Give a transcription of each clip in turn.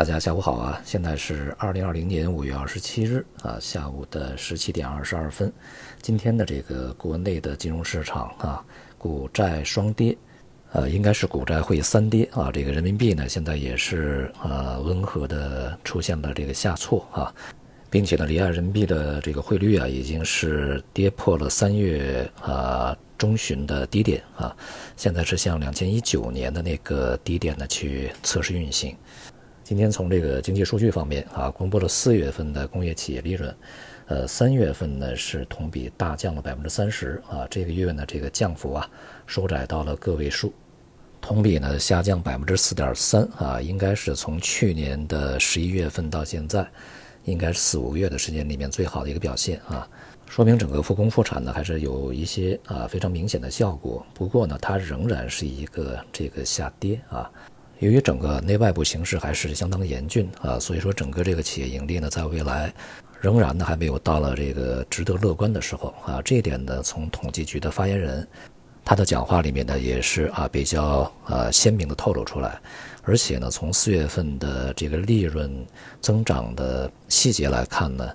大家下午好啊！现在是二零二零年五月二十七日啊下午的十七点二十二分。今天的这个国内的金融市场啊，股债双跌，呃，应该是股债会三跌啊。这个人民币呢，现在也是呃温和的出现了这个下挫啊，并且呢，离岸人民币的这个汇率啊，已经是跌破了三月啊中旬的低点啊，现在是向两千一九年的那个低点呢去测试运行。今天从这个经济数据方面啊，公布了四月份的工业企业利润，呃，三月份呢是同比大降了百分之三十啊，这个月呢这个降幅啊收窄到了个位数，同比呢下降百分之四点三啊，应该是从去年的十一月份到现在，应该是四五个月的时间里面最好的一个表现啊，说明整个复工复产呢还是有一些啊非常明显的效果，不过呢它仍然是一个这个下跌啊。由于整个内外部形势还是相当严峻啊，所以说整个这个企业盈利呢，在未来仍然呢还没有到了这个值得乐观的时候啊。这一点呢，从统计局的发言人他的讲话里面呢，也是啊比较啊鲜明的透露出来。而且呢，从四月份的这个利润增长的细节来看呢，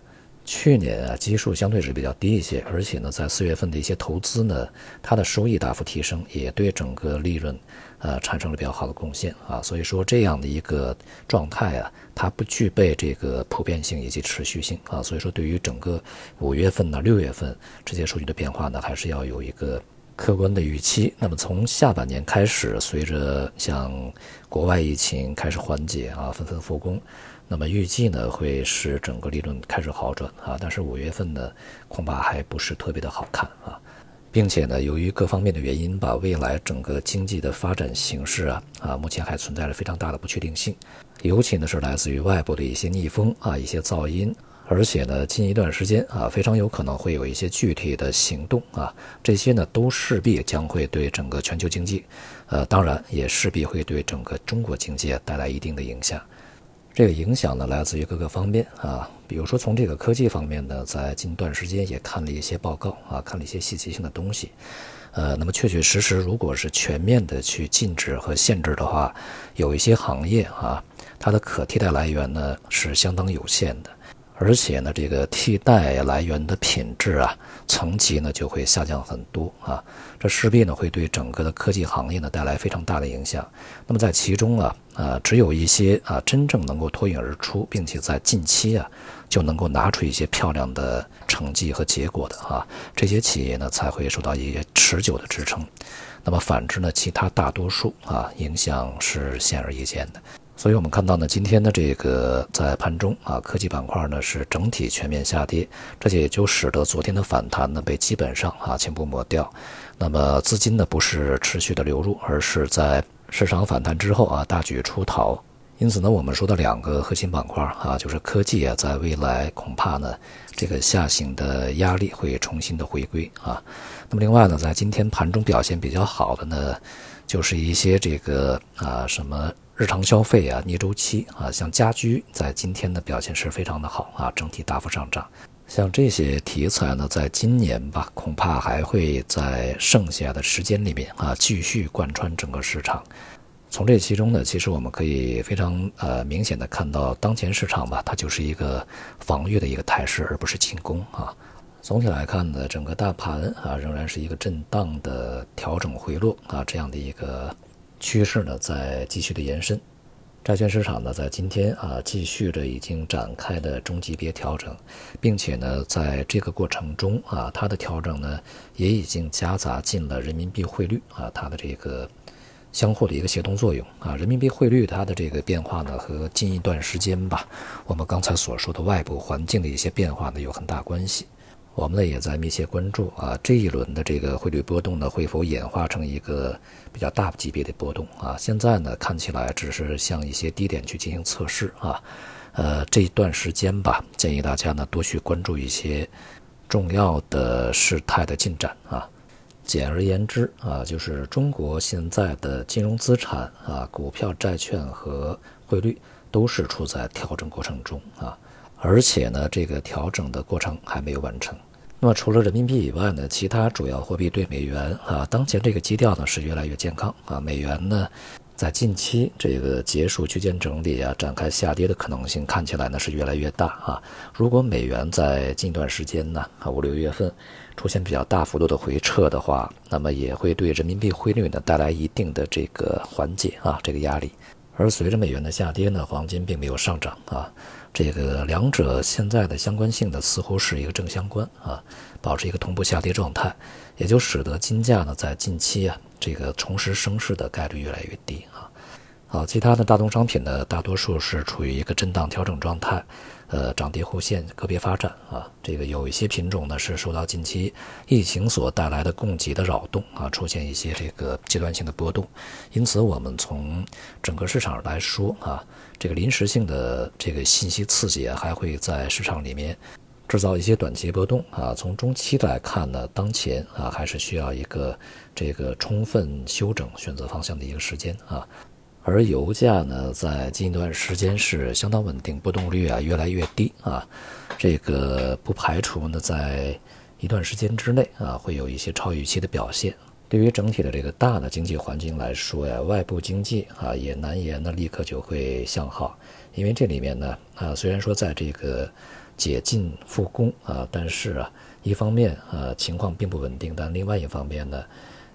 去年啊基数相对是比较低一些，而且呢，在四月份的一些投资呢，它的收益大幅提升，也对整个利润。呃，产生了比较好的贡献啊，所以说这样的一个状态啊，它不具备这个普遍性以及持续性啊，所以说对于整个五月份呢、六月份这些数据的变化呢，还是要有一个客观的预期。那么从下半年开始，随着像国外疫情开始缓解啊，纷纷复工，那么预计呢会使整个利润开始好转啊，但是五月份呢恐怕还不是特别的好看啊。并且呢，由于各方面的原因吧，未来整个经济的发展形势啊啊，目前还存在着非常大的不确定性，尤其呢是来自于外部的一些逆风啊，一些噪音，而且呢，近一段时间啊，非常有可能会有一些具体的行动啊，这些呢都势必将会对整个全球经济，呃，当然也势必会对整个中国经济带来一定的影响。这个影响呢，来自于各个方面啊，比如说从这个科技方面呢，在近段时间也看了一些报告啊，看了一些细节性的东西，呃，那么确确实实，如果是全面的去禁止和限制的话，有一些行业啊，它的可替代来源呢是相当有限的。而且呢，这个替代来源的品质啊，层级呢就会下降很多啊，这势必呢会对整个的科技行业呢带来非常大的影响。那么在其中啊，啊，只有一些啊真正能够脱颖而出，并且在近期啊就能够拿出一些漂亮的成绩和结果的啊，这些企业呢才会受到一些持久的支撑。那么反之呢，其他大多数啊影响是显而易见的。所以我们看到呢，今天的这个在盘中啊，科技板块呢是整体全面下跌，这也就使得昨天的反弹呢被基本上啊全部抹掉。那么资金呢不是持续的流入，而是在市场反弹之后啊大举出逃。因此呢，我们说的两个核心板块啊，就是科技啊，在未来恐怕呢这个下行的压力会重新的回归啊。那么另外呢，在今天盘中表现比较好的呢，就是一些这个啊什么。日常消费啊，逆周期啊，像家居在今天的表现是非常的好啊，整体大幅上涨。像这些题材呢，在今年吧，恐怕还会在剩下的时间里面啊，继续贯穿整个市场。从这其中呢，其实我们可以非常呃明显的看到，当前市场吧，它就是一个防御的一个态势，而不是进攻啊。总体来看呢，整个大盘啊，仍然是一个震荡的调整回落啊，这样的一个。趋势呢在继续的延伸，债券市场呢在今天啊继续着已经展开的中级别调整，并且呢在这个过程中啊它的调整呢也已经夹杂进了人民币汇率啊它的这个相互的一个协同作用啊人民币汇率它的这个变化呢和近一段时间吧我们刚才所说的外部环境的一些变化呢有很大关系。我们呢也在密切关注啊，这一轮的这个汇率波动呢，会否演化成一个比较大级别的波动啊？现在呢看起来只是向一些低点去进行测试啊，呃，这一段时间吧，建议大家呢多去关注一些重要的事态的进展啊。简而言之啊，就是中国现在的金融资产啊，股票、债券和汇率都是处在调整过程中啊。而且呢，这个调整的过程还没有完成。那么除了人民币以外呢，其他主要货币对美元啊，当前这个基调呢是越来越健康啊。美元呢，在近期这个结束区间整理啊，展开下跌的可能性看起来呢是越来越大啊。如果美元在近段时间呢啊五六月份出现比较大幅度的回撤的话，那么也会对人民币汇率呢带来一定的这个缓解啊这个压力。而随着美元的下跌呢，黄金并没有上涨啊，这个两者现在的相关性呢似乎是一个正相关啊，保持一个同步下跌状态，也就使得金价呢在近期啊。这个重拾升势的概率越来越低啊！啊，其他的大宗商品呢，大多数是处于一个震荡调整状态，呃，涨跌互现，个别发展啊。这个有一些品种呢是受到近期疫情所带来的供给的扰动啊，出现一些这个阶段性的波动。因此，我们从整个市场来说啊，这个临时性的这个信息刺激啊还会在市场里面。制造一些短期波动啊，从中期来看呢，当前啊还是需要一个这个充分休整、选择方向的一个时间啊。而油价呢，在近一段时间是相当稳定，波动率啊越来越低啊。这个不排除呢，在一段时间之内啊，会有一些超预期的表现。对于整体的这个大的经济环境来说呀，外部经济啊也难言呢立刻就会向好，因为这里面呢啊，虽然说在这个。解禁复工啊，但是啊，一方面啊情况并不稳定，但另外一方面呢，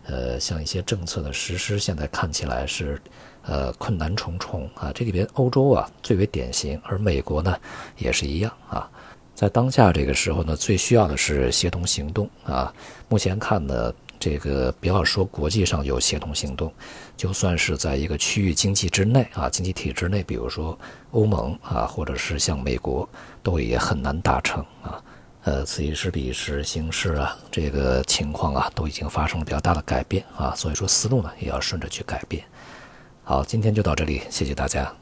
呃，像一些政策的实施，现在看起来是呃困难重重啊。这里边欧洲啊最为典型，而美国呢也是一样啊。在当下这个时候呢，最需要的是协同行动啊。目前看呢。这个不要说国际上有协同行动，就算是在一个区域经济之内啊，经济体之内，比如说欧盟啊，或者是像美国，都也很难达成啊。呃，此一时彼一时，形势啊，这个情况啊，都已经发生了比较大的改变啊。所以说思路呢，也要顺着去改变。好，今天就到这里，谢谢大家。